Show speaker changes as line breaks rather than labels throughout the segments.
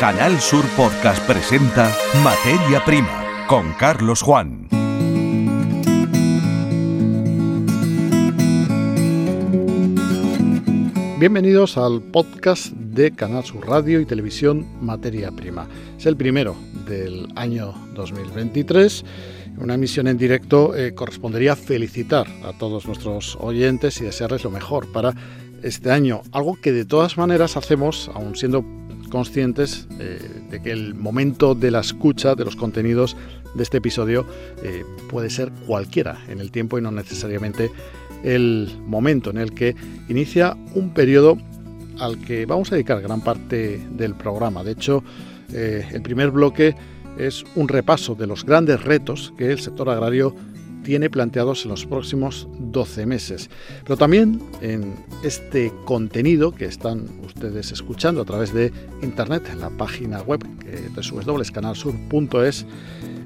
Canal Sur Podcast presenta Materia Prima con Carlos Juan.
Bienvenidos al podcast de Canal Sur Radio y Televisión Materia Prima. Es el primero del año 2023. Una emisión en directo eh, correspondería felicitar a todos nuestros oyentes y desearles lo mejor para este año. Algo que de todas maneras hacemos, aun siendo conscientes eh, de que el momento de la escucha de los contenidos de este episodio eh, puede ser cualquiera en el tiempo y no necesariamente el momento en el que inicia un periodo al que vamos a dedicar gran parte del programa. De hecho, eh, el primer bloque es un repaso de los grandes retos que el sector agrario tiene planteados en los próximos 12 meses. Pero también en este contenido que están ustedes escuchando a través de internet, en la página web www.canalsur.es,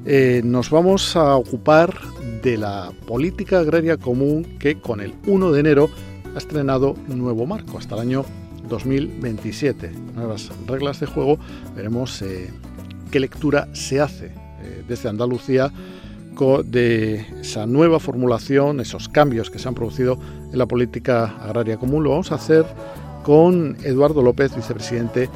eh, nos vamos a ocupar de la política agraria común que con el 1 de enero ha estrenado nuevo marco hasta el año 2027. Nuevas reglas de juego. Veremos eh, qué lectura se hace eh, desde Andalucía de esa nueva formulación, esos cambios que se han producido en la política agraria común. Lo vamos a hacer con Eduardo López, vicepresidente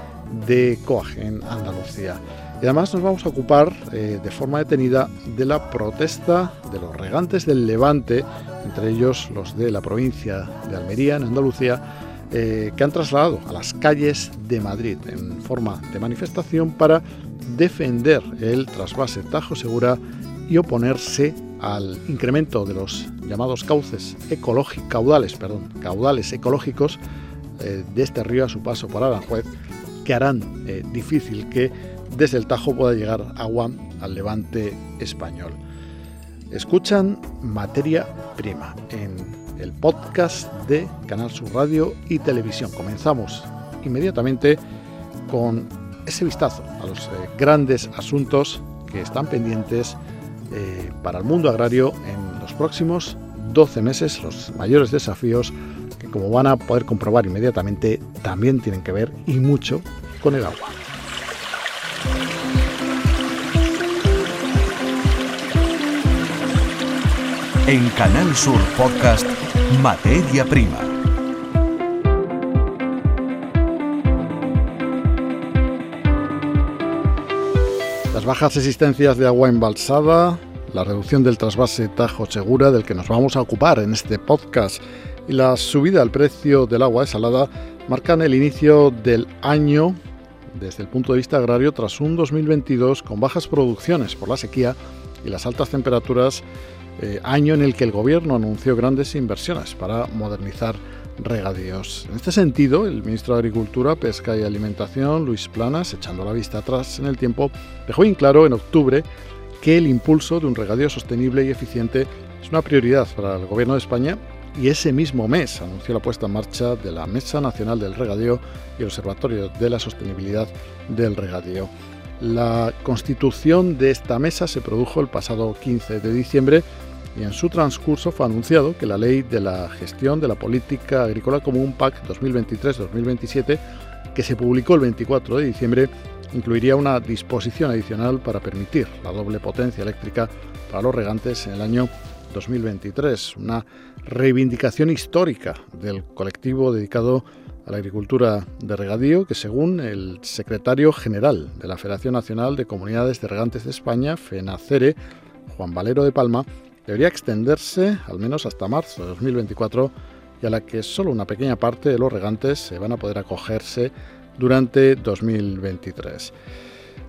de COAG en Andalucía. Y además nos vamos a ocupar eh, de forma detenida de la protesta de los regantes del Levante, entre ellos los de la provincia de Almería, en Andalucía, eh, que han trasladado a las calles de Madrid en forma de manifestación para defender el trasvase Tajo Segura y oponerse al incremento de los llamados cauces ecológicos, caudales, perdón, caudales ecológicos eh, de este río a su paso por Aranjuez, que harán eh, difícil que desde el Tajo pueda llegar agua al levante español. Escuchan Materia Prima en el podcast de Canal Sur Radio y Televisión. Comenzamos inmediatamente con ese vistazo a los eh, grandes asuntos que están pendientes eh, para el mundo agrario en los próximos 12 meses, los mayores desafíos que como van a poder comprobar inmediatamente también tienen que ver y mucho con el agua.
En Canal Sur Podcast, Materia Prima
bajas existencias de agua embalsada, la reducción del trasvase Tajo Segura del que nos vamos a ocupar en este podcast y la subida al precio del agua desalada marcan el inicio del año desde el punto de vista agrario tras un 2022 con bajas producciones por la sequía y las altas temperaturas, eh, año en el que el gobierno anunció grandes inversiones para modernizar regadíos. En este sentido, el ministro de Agricultura, Pesca y Alimentación, Luis Planas, echando la vista atrás en el tiempo, dejó bien claro en octubre que el impulso de un regadío sostenible y eficiente es una prioridad para el Gobierno de España y ese mismo mes anunció la puesta en marcha de la Mesa Nacional del Regadío y el Observatorio de la Sostenibilidad del Regadío. La constitución de esta mesa se produjo el pasado 15 de diciembre y en su transcurso fue anunciado que la Ley de la Gestión de la Política Agrícola Común PAC 2023-2027, que se publicó el 24 de diciembre, incluiría una disposición adicional para permitir la doble potencia eléctrica para los regantes en el año 2023, una reivindicación histórica del colectivo dedicado a la agricultura de regadío que según el secretario general de la Federación Nacional de Comunidades de Regantes de España, FENACERE, Juan Valero de Palma, debería extenderse al menos hasta marzo de 2024 y a la que solo una pequeña parte de los regantes se van a poder acogerse durante 2023.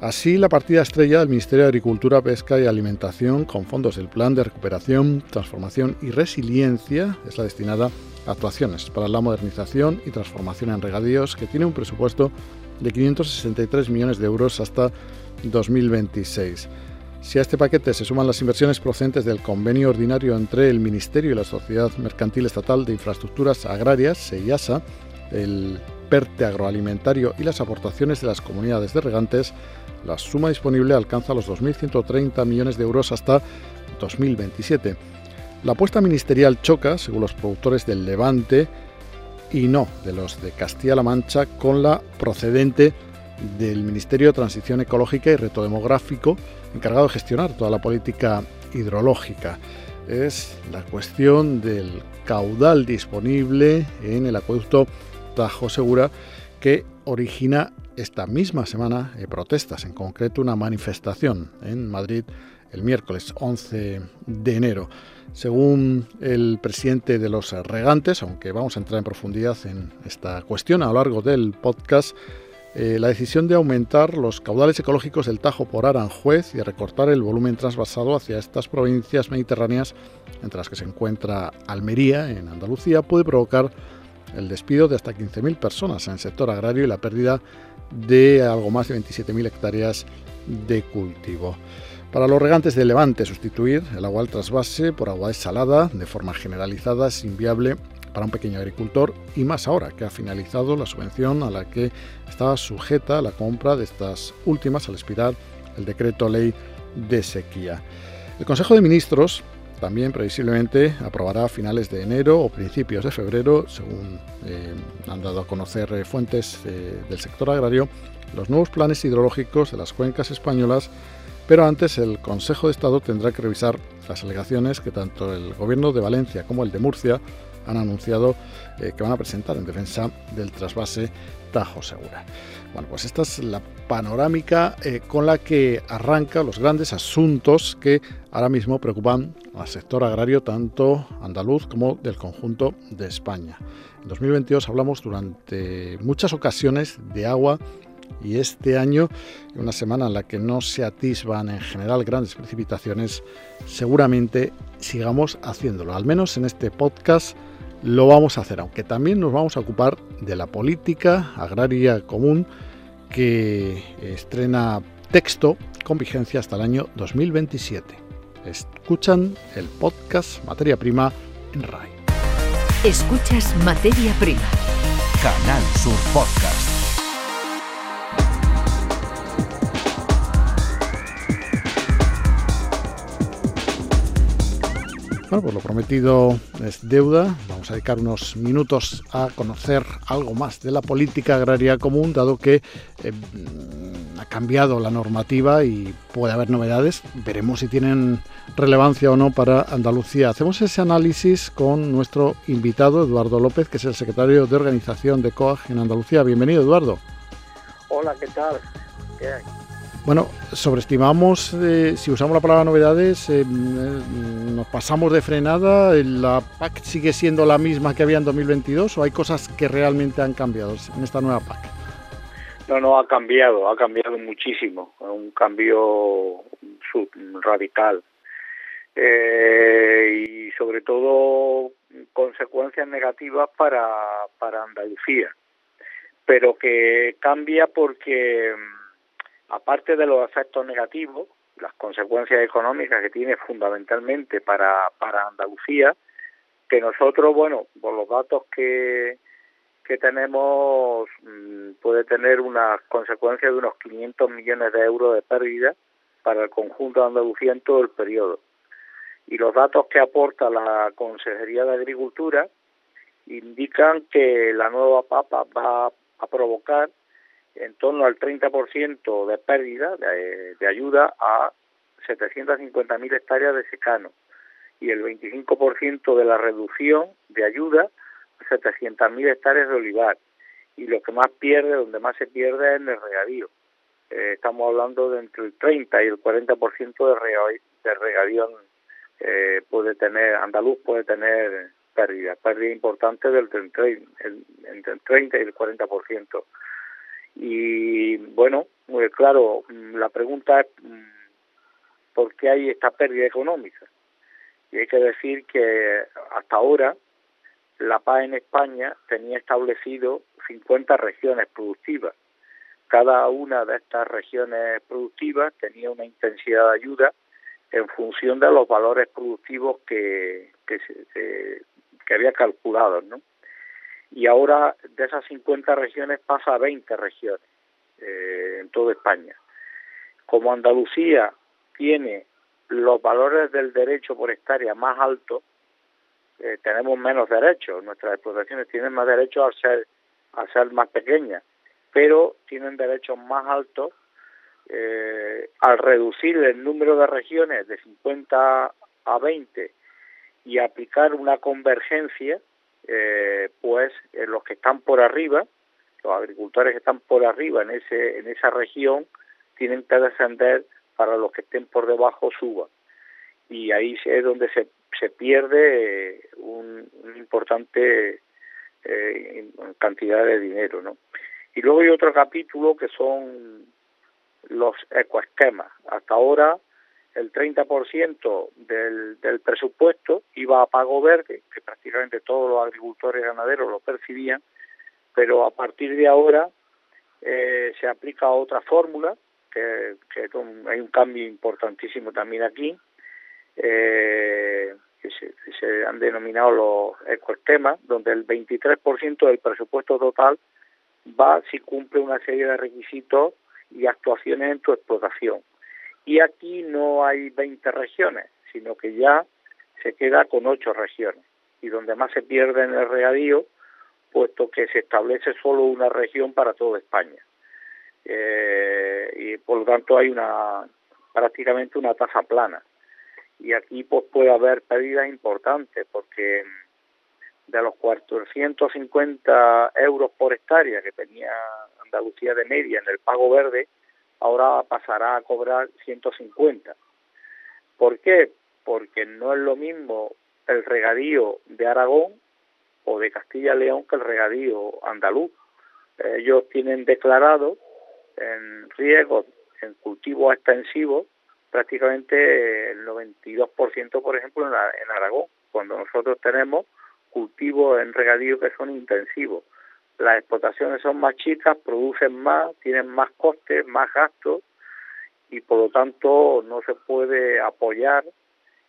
Así, la partida estrella del Ministerio de Agricultura, Pesca y Alimentación, con fondos del Plan de Recuperación, Transformación y Resiliencia, es la destinada a actuaciones para la modernización y transformación en regadíos, que tiene un presupuesto de 563 millones de euros hasta 2026. Si a este paquete se suman las inversiones procedentes del convenio ordinario entre el Ministerio y la Sociedad Mercantil Estatal de Infraestructuras Agrarias, SEIASA, el PERTE agroalimentario y las aportaciones de las comunidades de regantes, la suma disponible alcanza los 2.130 millones de euros hasta 2027. La apuesta ministerial choca, según los productores del Levante, y no de los de Castilla-La Mancha, con la procedente del Ministerio de Transición Ecológica y Reto Demográfico, encargado de gestionar toda la política hidrológica. Es la cuestión del caudal disponible en el acueducto Tajo Segura que origina esta misma semana eh, protestas, en concreto una manifestación en Madrid el miércoles 11 de enero. Según el presidente de los regantes, aunque vamos a entrar en profundidad en esta cuestión a lo largo del podcast, eh, la decisión de aumentar los caudales ecológicos del Tajo por Aranjuez y recortar el volumen trasvasado hacia estas provincias mediterráneas, entre las que se encuentra Almería, en Andalucía, puede provocar el despido de hasta 15.000 personas en el sector agrario y la pérdida de algo más de 27.000 hectáreas de cultivo. Para los regantes de Levante, sustituir el agua al trasvase por agua desalada de forma generalizada es inviable para un pequeño agricultor y más ahora que ha finalizado la subvención a la que estaba sujeta la compra de estas últimas al expirar el decreto ley de sequía. El Consejo de Ministros también previsiblemente aprobará a finales de enero o principios de febrero, según eh, han dado a conocer eh, fuentes eh, del sector agrario, los nuevos planes hidrológicos de las cuencas españolas, pero antes el Consejo de Estado tendrá que revisar las alegaciones que tanto el Gobierno de Valencia como el de Murcia han anunciado que van a presentar en defensa del trasvase Tajo Segura. Bueno, pues esta es la panorámica eh, con la que arranca los grandes asuntos que ahora mismo preocupan al sector agrario tanto andaluz como del conjunto de España. En 2022 hablamos durante muchas ocasiones de agua y este año, una semana en la que no se atisban en general grandes precipitaciones, seguramente sigamos haciéndolo, al menos en este podcast lo vamos a hacer, aunque también nos vamos a ocupar de la política agraria común que estrena texto con vigencia hasta el año 2027. Escuchan el podcast Materia Prima en RAI.
Escuchas Materia Prima.
Canal Sur Podcast.
Bueno, pues lo prometido es deuda. Vamos a dedicar unos minutos a conocer algo más de la política agraria común, dado que eh, ha cambiado la normativa y puede haber novedades. Veremos si tienen relevancia o no para Andalucía. Hacemos ese análisis con nuestro invitado, Eduardo López, que es el secretario de organización de COAG en Andalucía. Bienvenido, Eduardo.
Hola, ¿qué tal? ¿Qué
bueno, sobreestimamos, eh, si usamos la palabra novedades, eh, nos pasamos de frenada, ¿la PAC sigue siendo la misma que había en 2022 o hay cosas que realmente han cambiado en esta nueva PAC?
No, no, ha cambiado, ha cambiado muchísimo, un cambio radical eh, y sobre todo consecuencias negativas para, para Andalucía, pero que cambia porque aparte de los efectos negativos, las consecuencias económicas que tiene fundamentalmente para, para Andalucía, que nosotros, bueno, por los datos que, que tenemos, mm, puede tener unas consecuencias de unos 500 millones de euros de pérdida para el conjunto de Andalucía en todo el periodo. Y los datos que aporta la Consejería de Agricultura indican que la nueva PAPA va a provocar en torno al 30% de pérdida de, ayuda a 750.000 hectáreas de secano y el 25% de la reducción de ayuda a 700.000 hectáreas de olivar. Y lo que más pierde, donde más se pierde es en el regadío. Eh, estamos hablando de entre el 30 y el 40% de, regadío, de regadío eh, puede tener, andaluz puede tener pérdida, pérdida importante del entre el 30 y el 40%. Y bueno, pues claro, mm, la pregunta es mm, por qué hay esta pérdida económica. Y hay que decir que hasta ahora la paz en España tenía establecido 50 regiones productivas. Cada una de estas regiones productivas tenía una intensidad de ayuda en función de los valores productivos que, que, se, que había calculado, ¿no? Y ahora de esas 50 regiones pasa a 20 regiones eh, en toda España. Como Andalucía tiene los valores del derecho por hectárea más altos, eh, tenemos menos derechos, nuestras explotaciones tienen más derechos al ser, al ser más pequeñas pero tienen derechos más altos eh, al reducir el número de regiones de 50 a 20 y aplicar una convergencia, eh, pues los que están por arriba, los agricultores que están por arriba en ese en esa región tienen que descender para los que estén por debajo suban y ahí es donde se, se pierde eh, un, importante eh, cantidad de dinero, ¿no? Y luego hay otro capítulo que son los ecoesquemas. Hasta ahora el 30% del, del presupuesto iba a pago verde, que prácticamente todos los agricultores ganaderos lo percibían, pero a partir de ahora eh, se aplica otra fórmula, que, que hay un cambio importantísimo también aquí, eh, que, se, se, han denominado los ecoesquemas, donde el 23% del presupuesto total va si cumple una serie de requisitos y actuaciones en tu explotación. Y aquí no hay 20 regiones, sino que ya se queda con 8 regiones. Y donde más se pierde en el regadío, puesto que se establece solo una región para toda España. Eh, y por lo tanto hay una prácticamente una tasa plana. Y aquí pues puede haber pérdidas importantes, porque de los 450 euros por hectárea que tenía Andalucía de media en el pago verde, ahora pasará a cobrar 150. ¿Por qué? Porque no es lo mismo el regadío de Aragón o de Castilla-León que el regadío andaluz. Ellos tienen declarado en riesgos, en cultivos extensivos, prácticamente el 92%, por ejemplo, en, en Aragón, cuando nosotros tenemos cultivos en regadío que son intensivos. Las explotaciones son más chicas, producen más, tienen más costes, más gastos y por lo tanto no se puede apoyar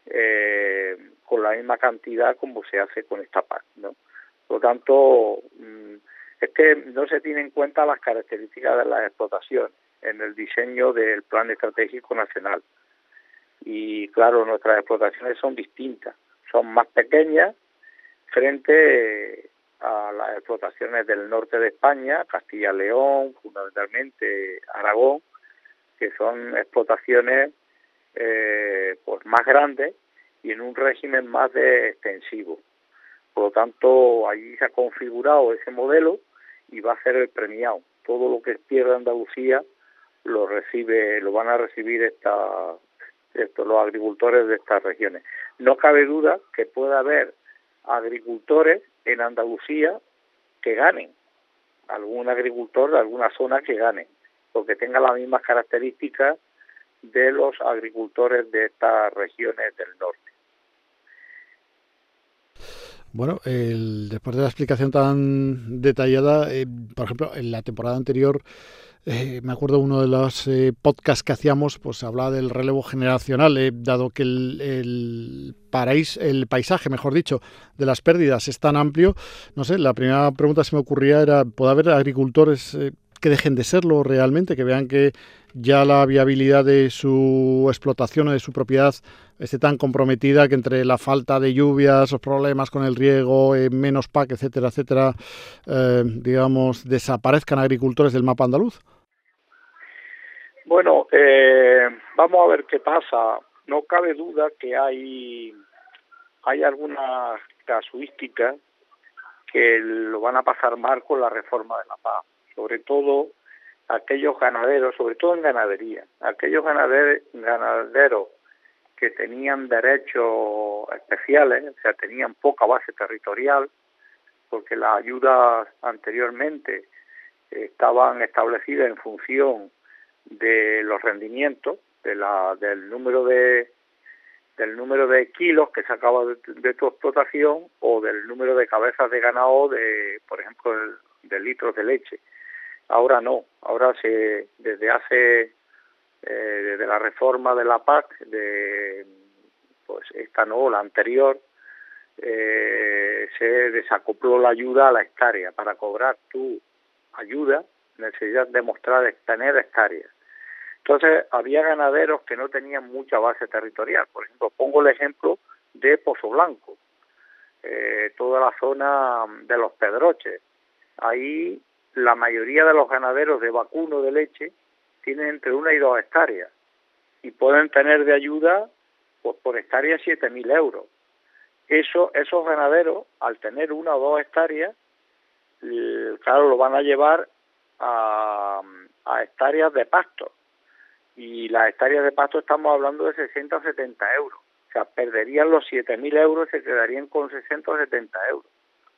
eh, con la misma cantidad como se hace con esta PAC. ¿no? Por lo tanto, mm, es que no se tienen en cuenta las características de las explotaciones en el diseño del Plan Estratégico Nacional. Y claro, nuestras explotaciones son distintas, son más pequeñas, frente a las explotaciones del norte de España, Castilla-León, fundamentalmente Aragón, que son explotaciones eh, pues más grandes y en un régimen más de extensivo. Por lo tanto, allí se ha configurado ese modelo y va a ser el premiado. Todo lo que pierda Andalucía lo recibe, lo van a recibir esta, estos, los agricultores de estas regiones. No cabe duda que pueda haber agricultores en Andalucía que ganen, algún agricultor de alguna zona que gane, porque tenga las mismas características de los agricultores de estas regiones del norte.
Bueno, el, después de la explicación tan detallada, eh, por ejemplo, en la temporada anterior eh, me acuerdo uno de los eh, podcasts que hacíamos, pues hablaba del relevo generacional, eh, dado que el, el, el paisaje, mejor dicho, de las pérdidas es tan amplio. No sé, la primera pregunta que se me ocurría era, ¿puede haber agricultores que dejen de serlo realmente, que vean que ya la viabilidad de su explotación o de su propiedad esté tan comprometida que entre la falta de lluvias, los problemas con el riego, menos PAC, etcétera, etcétera, digamos, desaparezcan agricultores del mapa andaluz?
Bueno, eh, vamos a ver qué pasa. No cabe duda que hay, hay algunas casuísticas que lo van a pasar mal con la reforma de la paz, sobre todo aquellos ganaderos, sobre todo en ganadería, aquellos ganaderos, ganaderos que tenían derechos especiales, o sea, tenían poca base territorial, porque las ayudas anteriormente estaban establecidas en función de los rendimientos, de la, del número de del número de kilos que sacaba de, de tu explotación o del número de cabezas de ganado de, por ejemplo, de litros de leche. Ahora no, ahora se desde hace eh, desde la reforma de la PAC, de pues esta no, la anterior, eh, se desacopló la ayuda a la hectárea. Para cobrar tu ayuda necesitas demostrar tener hectáreas. Entonces, había ganaderos que no tenían mucha base territorial. Por ejemplo, pongo el ejemplo de Pozo Blanco, eh, toda la zona de los Pedroches. Ahí la mayoría de los ganaderos de vacuno de leche tienen entre una y dos hectáreas y pueden tener de ayuda pues, por hectárea 7.000 euros. Eso, esos ganaderos, al tener una o dos hectáreas, claro, lo van a llevar a, a hectáreas de pasto. Y las hectáreas de pasto estamos hablando de 60 o 70 euros. O sea, perderían los 7.000 euros y se quedarían con 60 o 70 euros.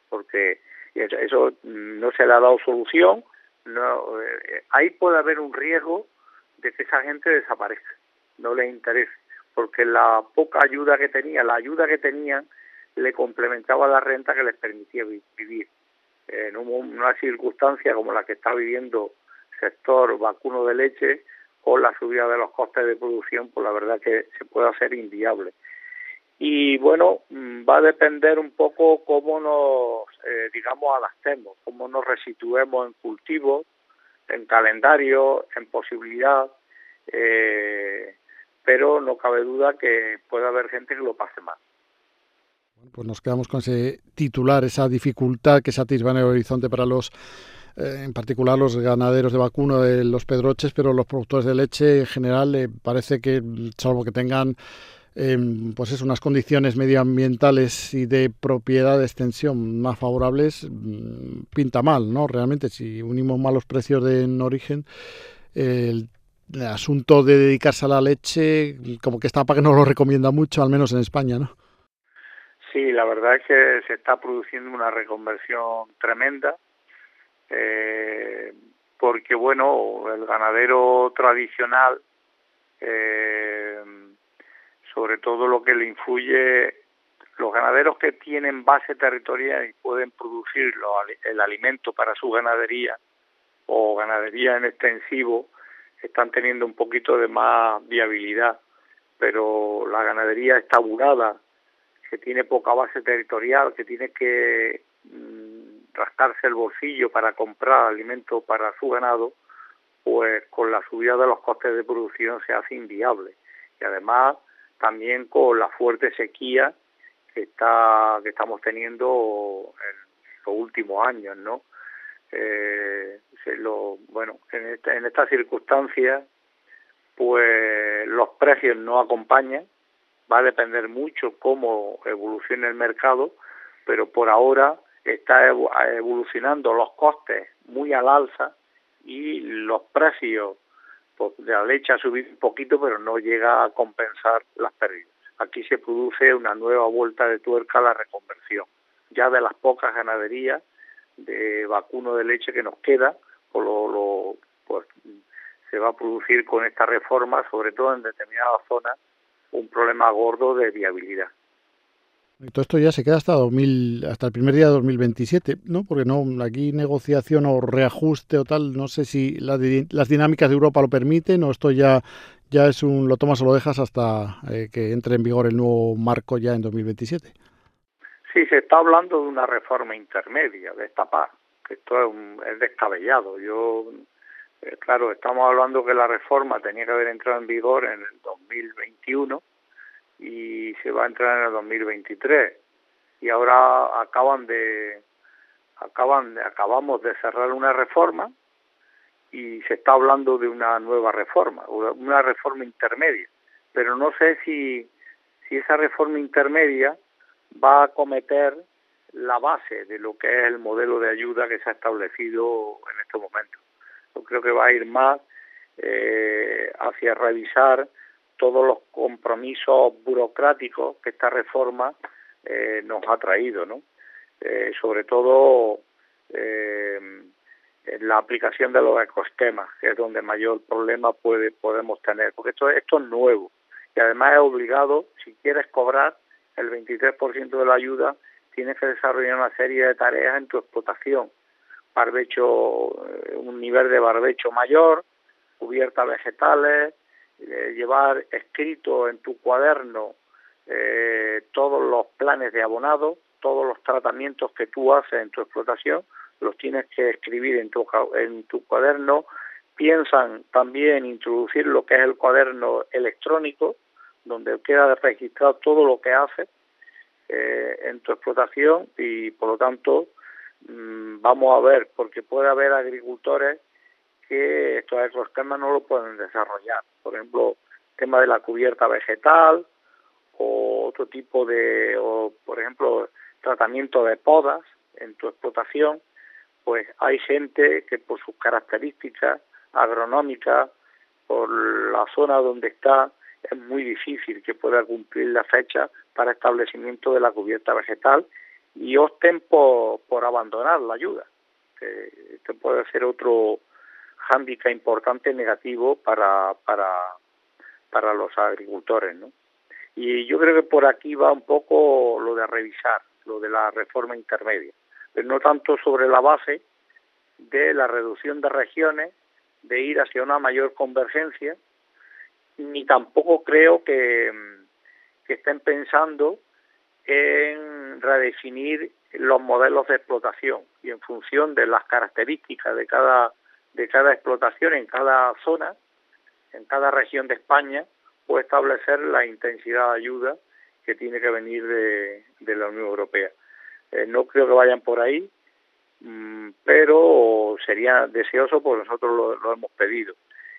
Porque eso no se le ha dado solución. No, eh, ahí puede haber un riesgo de que esa gente desaparezca, no les interese, porque la poca ayuda que tenía, la ayuda que tenían, le complementaba la renta que les permitía vivir. En una circunstancia como la que está viviendo el sector vacuno de leche, o la subida de los costes de producción, pues la verdad que se puede hacer inviable y bueno, mm, va a depender un poco cómo nos, eh, digamos, adaptemos, cómo nos resituemos en cultivo, en calendario, en posibilidad, eh, pero no cabe duda que puede haber gente que lo pase mal.
pues nos quedamos con ese titular, esa dificultad que se atisba en el horizonte para los eh, en particular los ganaderos de vacuno de los pedroches, pero los productores de leche en general parece que, salvo que tengan Em, pues es unas condiciones medioambientales y de propiedad de extensión más favorables, mm, pinta mal, ¿no? Realmente, si unimos malos precios de en origen, el, asunto de dedicarse a la leche, como que está para que no lo recomienda mucho, al menos en España, ¿no?
Sí, la verdad es que se está produciendo una reconversión tremenda, eh, porque bueno, el ganadero tradicional eh, sobre todo lo que le influye los ganaderos que tienen base territorial y pueden producir el alimento para su ganadería o ganadería en extensivo están teniendo un poquito de más viabilidad, pero la ganadería estabulada, que tiene poca base territorial, que tiene que mm, rascarse el bolsillo para comprar alimento para su ganado, pues con la subida de los costes de producción se hace inviable. Y además también con la fuerte sequía que está que estamos teniendo en los últimos años, ¿no? Eh, lo, bueno, en esta, en estas circunstancias, pues los precios no acompañan, va a depender mucho cómo evolucione el mercado, pero por ahora está evolucionando los costes muy al alza y los precios de la leche ha subido un poquito, pero no llega a compensar las pérdidas. Aquí se produce una nueva vuelta de tuerca a la reconversión. Ya de las pocas ganaderías de vacuno de leche que nos queda, pues, lo, pues se va a producir con esta reforma, sobre todo en determinadas zonas, un problema gordo de viabilidad.
Todo esto ya se queda hasta 2000, hasta el primer día de 2027, ¿no? Porque no aquí negociación o reajuste o tal, no sé si las dinámicas de Europa lo permiten o esto ya ya es un lo tomas o lo dejas hasta eh, que entre en vigor el nuevo marco ya en 2027.
Sí, se está hablando de una reforma intermedia, de esta paz, que esto es, es descabellado. Yo, eh, claro, estamos hablando que la reforma tenía que haber entrado en vigor en el 2021 y se va a entrar en el 2023 y ahora acaban de acaban acabamos de cerrar una reforma y se está hablando de una nueva reforma una reforma intermedia. Pero no sé si si esa reforma intermedia va a cometer la base de lo que es el modelo de ayuda que se ha establecido en este momento. Yo creo que va a ir más eh, hacia revisar todos los compromisos burocráticos que esta reforma eh, nos ha traído, ¿no? Eh, sobre todo eh, en la aplicación de los ecosistemas, que es donde mayor problema puede podemos tener, porque esto, esto es nuevo y además es obligado, si quieres cobrar el 23% de la ayuda, tienes que desarrollar una serie de tareas en tu explotación, barbecho, un nivel de barbecho mayor, cubiertas vegetales, eh, llevar escrito en tu cuaderno eh, todos los planes de abonado, todos los tratamientos que tú haces en tu explotación, los tienes que escribir en tu, en tu cuaderno. Piensan también introducir lo que es el cuaderno electrónico, donde queda registrado todo lo que haces eh, en tu explotación y por lo tanto mm, vamos a ver, porque puede haber agricultores que estos ecosistemas no lo pueden desarrollar. Por ejemplo, el tema de la cubierta vegetal o otro tipo de, o por ejemplo, tratamiento de podas en tu explotación, pues hay gente que por sus características agronómicas, por la zona donde está, es muy difícil que pueda cumplir la fecha para establecimiento de la cubierta vegetal y opten por, por abandonar la ayuda. Este puede ser otro hándicap importante negativo para, para, para los agricultores. ¿no? Y yo creo que por aquí va un poco lo de revisar, lo de la reforma intermedia, pero no tanto sobre la base de la reducción de regiones, de ir hacia una mayor convergencia, ni tampoco creo que, que estén pensando en redefinir los modelos de explotación y en función de las características de cada de cada explotación en cada zona, en cada región de España, puede establecer la intensidad de ayuda que tiene que venir de, de la Unión Europea. Eh, no creo que vayan por ahí, mmm, pero sería deseoso porque nosotros lo, hemos pedido.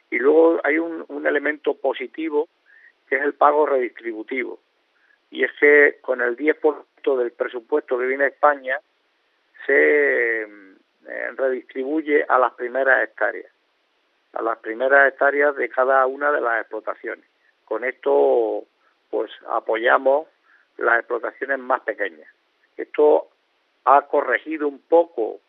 Y luego hay un, un elemento positivo que es el pago redistributivo. Y es que con el 10% del presupuesto que viene a España se eh, redistribuye a las primeras hectáreas, a las primeras hectáreas de cada una de las explotaciones. Con esto, pues apoyamos las explotaciones más pequeñas. Esto ha corregido un poco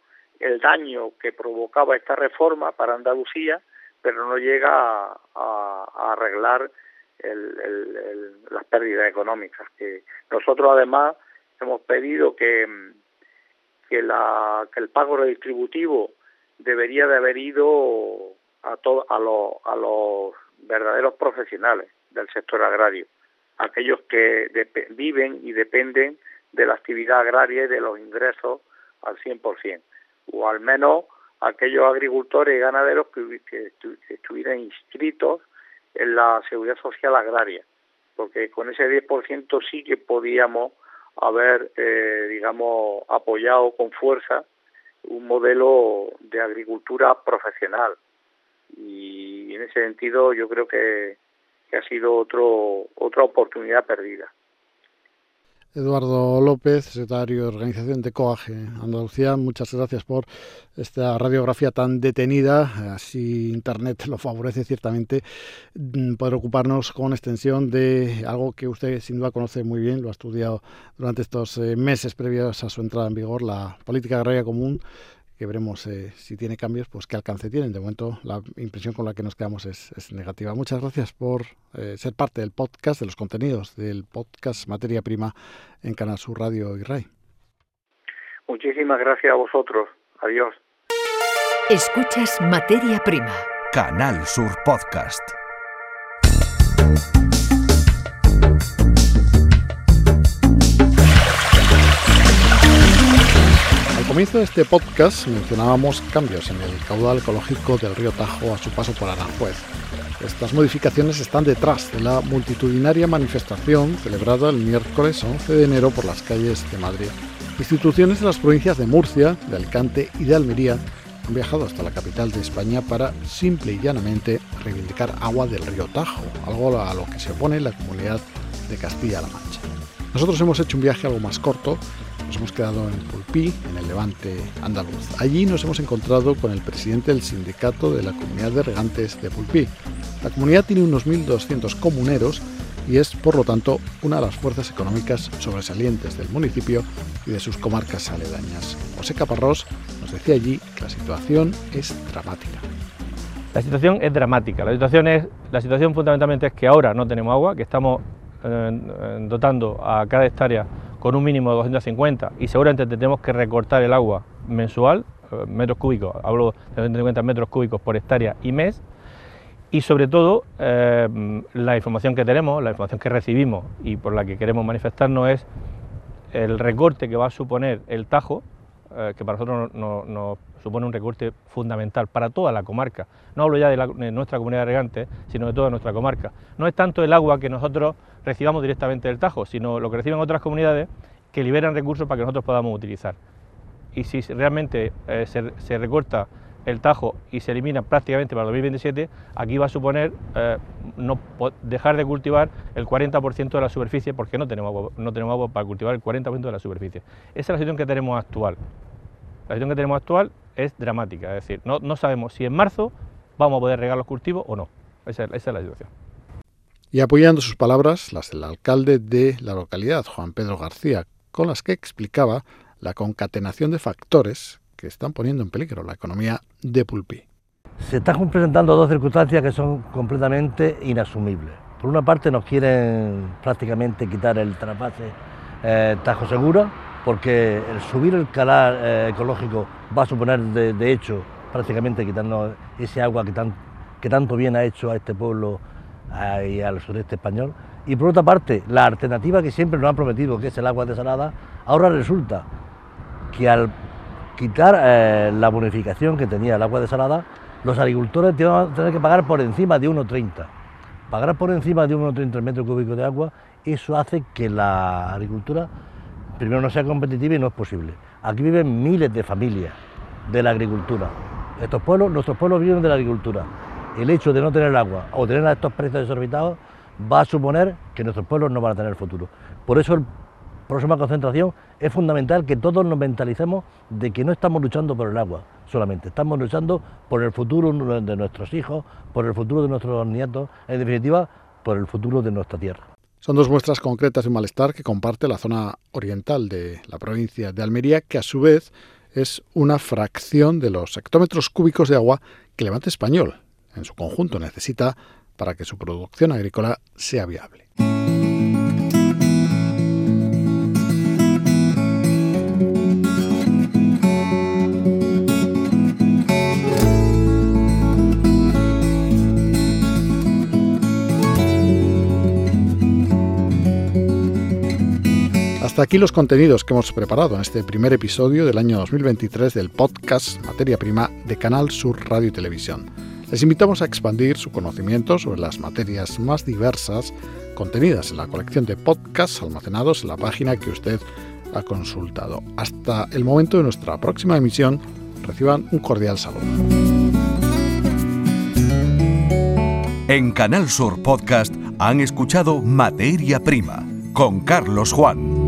el daño que provocaba esta reforma para Andalucía, pero no llega a, arreglar el, las pérdidas económicas. Que nosotros además hemos pedido que que, la, que el pago redistributivo debería de haber ido a, to, a, lo, a los verdaderos profesionales del sector agrario, aquellos que viven y dependen de la actividad agraria y de los ingresos al 100%, o al menos aquellos agricultores y ganaderos que, que, que estuvieran inscritos en la seguridad social agraria, porque con ese 10% sí que podíamos haber, eh, digamos, apoyado con fuerza un modelo de agricultura profesional. Y en ese sentido yo creo que, ha sido otro, otra oportunidad perdida.
Eduardo López, secretario de Organización de COAGE Andalucía, muchas gracias por esta radiografía tan detenida. Así Internet lo favorece ciertamente mm, poder ocuparnos con extensión de algo que usted sin duda conoce muy bien, lo ha estudiado durante estos eh, meses previos a su entrada en vigor, la política agraria común que veremos eh, si tiene cambios, pues qué alcance tienen. De momento la impresión con la que nos quedamos es, es negativa. Muchas gracias por eh, ser parte del podcast, de los contenidos del podcast Materia Prima en Canal Sur Radio y RAI.
Muchísimas gracias a vosotros. Adiós.
Escuchas Materia Prima.
Canal Sur Podcast.
Al comienzo de este podcast mencionábamos cambios en el caudal ecológico del río Tajo a su paso por Aranjuez. Estas modificaciones están detrás de la multitudinaria manifestación celebrada el miércoles 11 de enero por las calles de Madrid. Instituciones de las provincias de Murcia, de Alicante y de Almería han viajado hasta la capital de España para simple y llanamente reivindicar agua del río Tajo, algo a lo que se opone la comunidad de Castilla-La Mancha. Nosotros hemos hecho un viaje algo más corto, nos hemos quedado en Pulpí, en el levante andaluz. Allí nos hemos encontrado con el presidente del sindicato de la comunidad de regantes de Pulpí. La comunidad tiene unos 1.200 comuneros y es, por lo tanto, una de las fuerzas económicas sobresalientes del municipio y de sus comarcas aledañas. José Caparrós nos decía allí que la situación es dramática.
La situación es dramática. La situación, es, la situación fundamentalmente es que ahora no tenemos agua, que estamos eh, dotando a cada hectárea con un mínimo de 250 y seguramente tendremos que recortar el agua mensual, eh, metros cúbicos, hablo de 250 metros cúbicos por hectárea y mes, y sobre todo eh, la información que tenemos, la información que recibimos y por la que queremos manifestarnos es el recorte que va a suponer el Tajo, eh, que para nosotros nos no, no supone un recorte fundamental para toda la comarca. No hablo ya de, nuestra comunidad de regantes, sino de toda nuestra comarca. No es tanto el agua que nosotros recibamos directamente del Tajo, sino lo que reciben otras comunidades que liberan recursos para que nosotros podamos utilizar. y si realmente eh, se, recorta el tajo y se elimina prácticamente para 2027, aquí va a suponer eh, no dejar de cultivar el 40% de la superficie porque no tenemos, agua, no tenemos agua para cultivar el 40% de la superficie. Esa es la situación que tenemos actual. La situación que tenemos actual es dramática, es decir, no, no sabemos si en marzo vamos a poder regar los cultivos o no. Esa, esa es la situación.
Y apoyando sus palabras, las del alcalde de la localidad, Juan Pedro García, con las que explicaba la concatenación de factores que están poniendo en peligro la economía de Pulpí.
Se están presentando dos circunstancias que son completamente inasumibles. Por una parte nos quieren prácticamente quitar el trapase eh, Tajo Segura, porque el subir el calar eh, ecológico va a suponer de, hecho prácticamente quitarnos ese agua que, que tanto bien ha hecho a este pueblo y al sureste español. Y por otra parte, la alternativa que siempre nos han prometido, que es el agua desalada, ahora resulta que al quitar eh, la bonificación que tenía el agua desalada, los agricultores van a tener que pagar por encima de 1,30. Pagar por encima de 1,30 metros cúbicos de agua, eso hace que la agricultura primero no sea competitiva y no es posible. Aquí viven miles de familias de la agricultura. Estos pueblos, nuestros pueblos viven de la agricultura. El hecho de no tener agua o tener estos precios desorbitados va a suponer que nuestros pueblos no van a tener futuro. Por eso el próxima concentración es fundamental que todos nos mentalicemos de que no estamos luchando por el agua solamente, estamos luchando por el futuro de nuestros hijos, por el futuro de nuestros nietos, en definitiva, por el futuro de nuestra tierra.
Son dos muestras concretas de malestar que comparte la zona oriental de la provincia de Almería, que a su vez es una fracción de los hectómetros cúbicos de agua que Levante Español en su conjunto necesita para que su producción agrícola sea viable. Aquí los contenidos que hemos preparado en este primer episodio del año 2023 del podcast Materia Prima de Canal Sur Radio y Televisión. Les invitamos a expandir su conocimiento sobre las materias más diversas contenidas en la colección de podcasts almacenados en la página que usted ha consultado. Hasta el momento de nuestra próxima emisión, reciban un cordial saludo.
En Canal Sur Podcast han escuchado Materia Prima con Carlos Juan.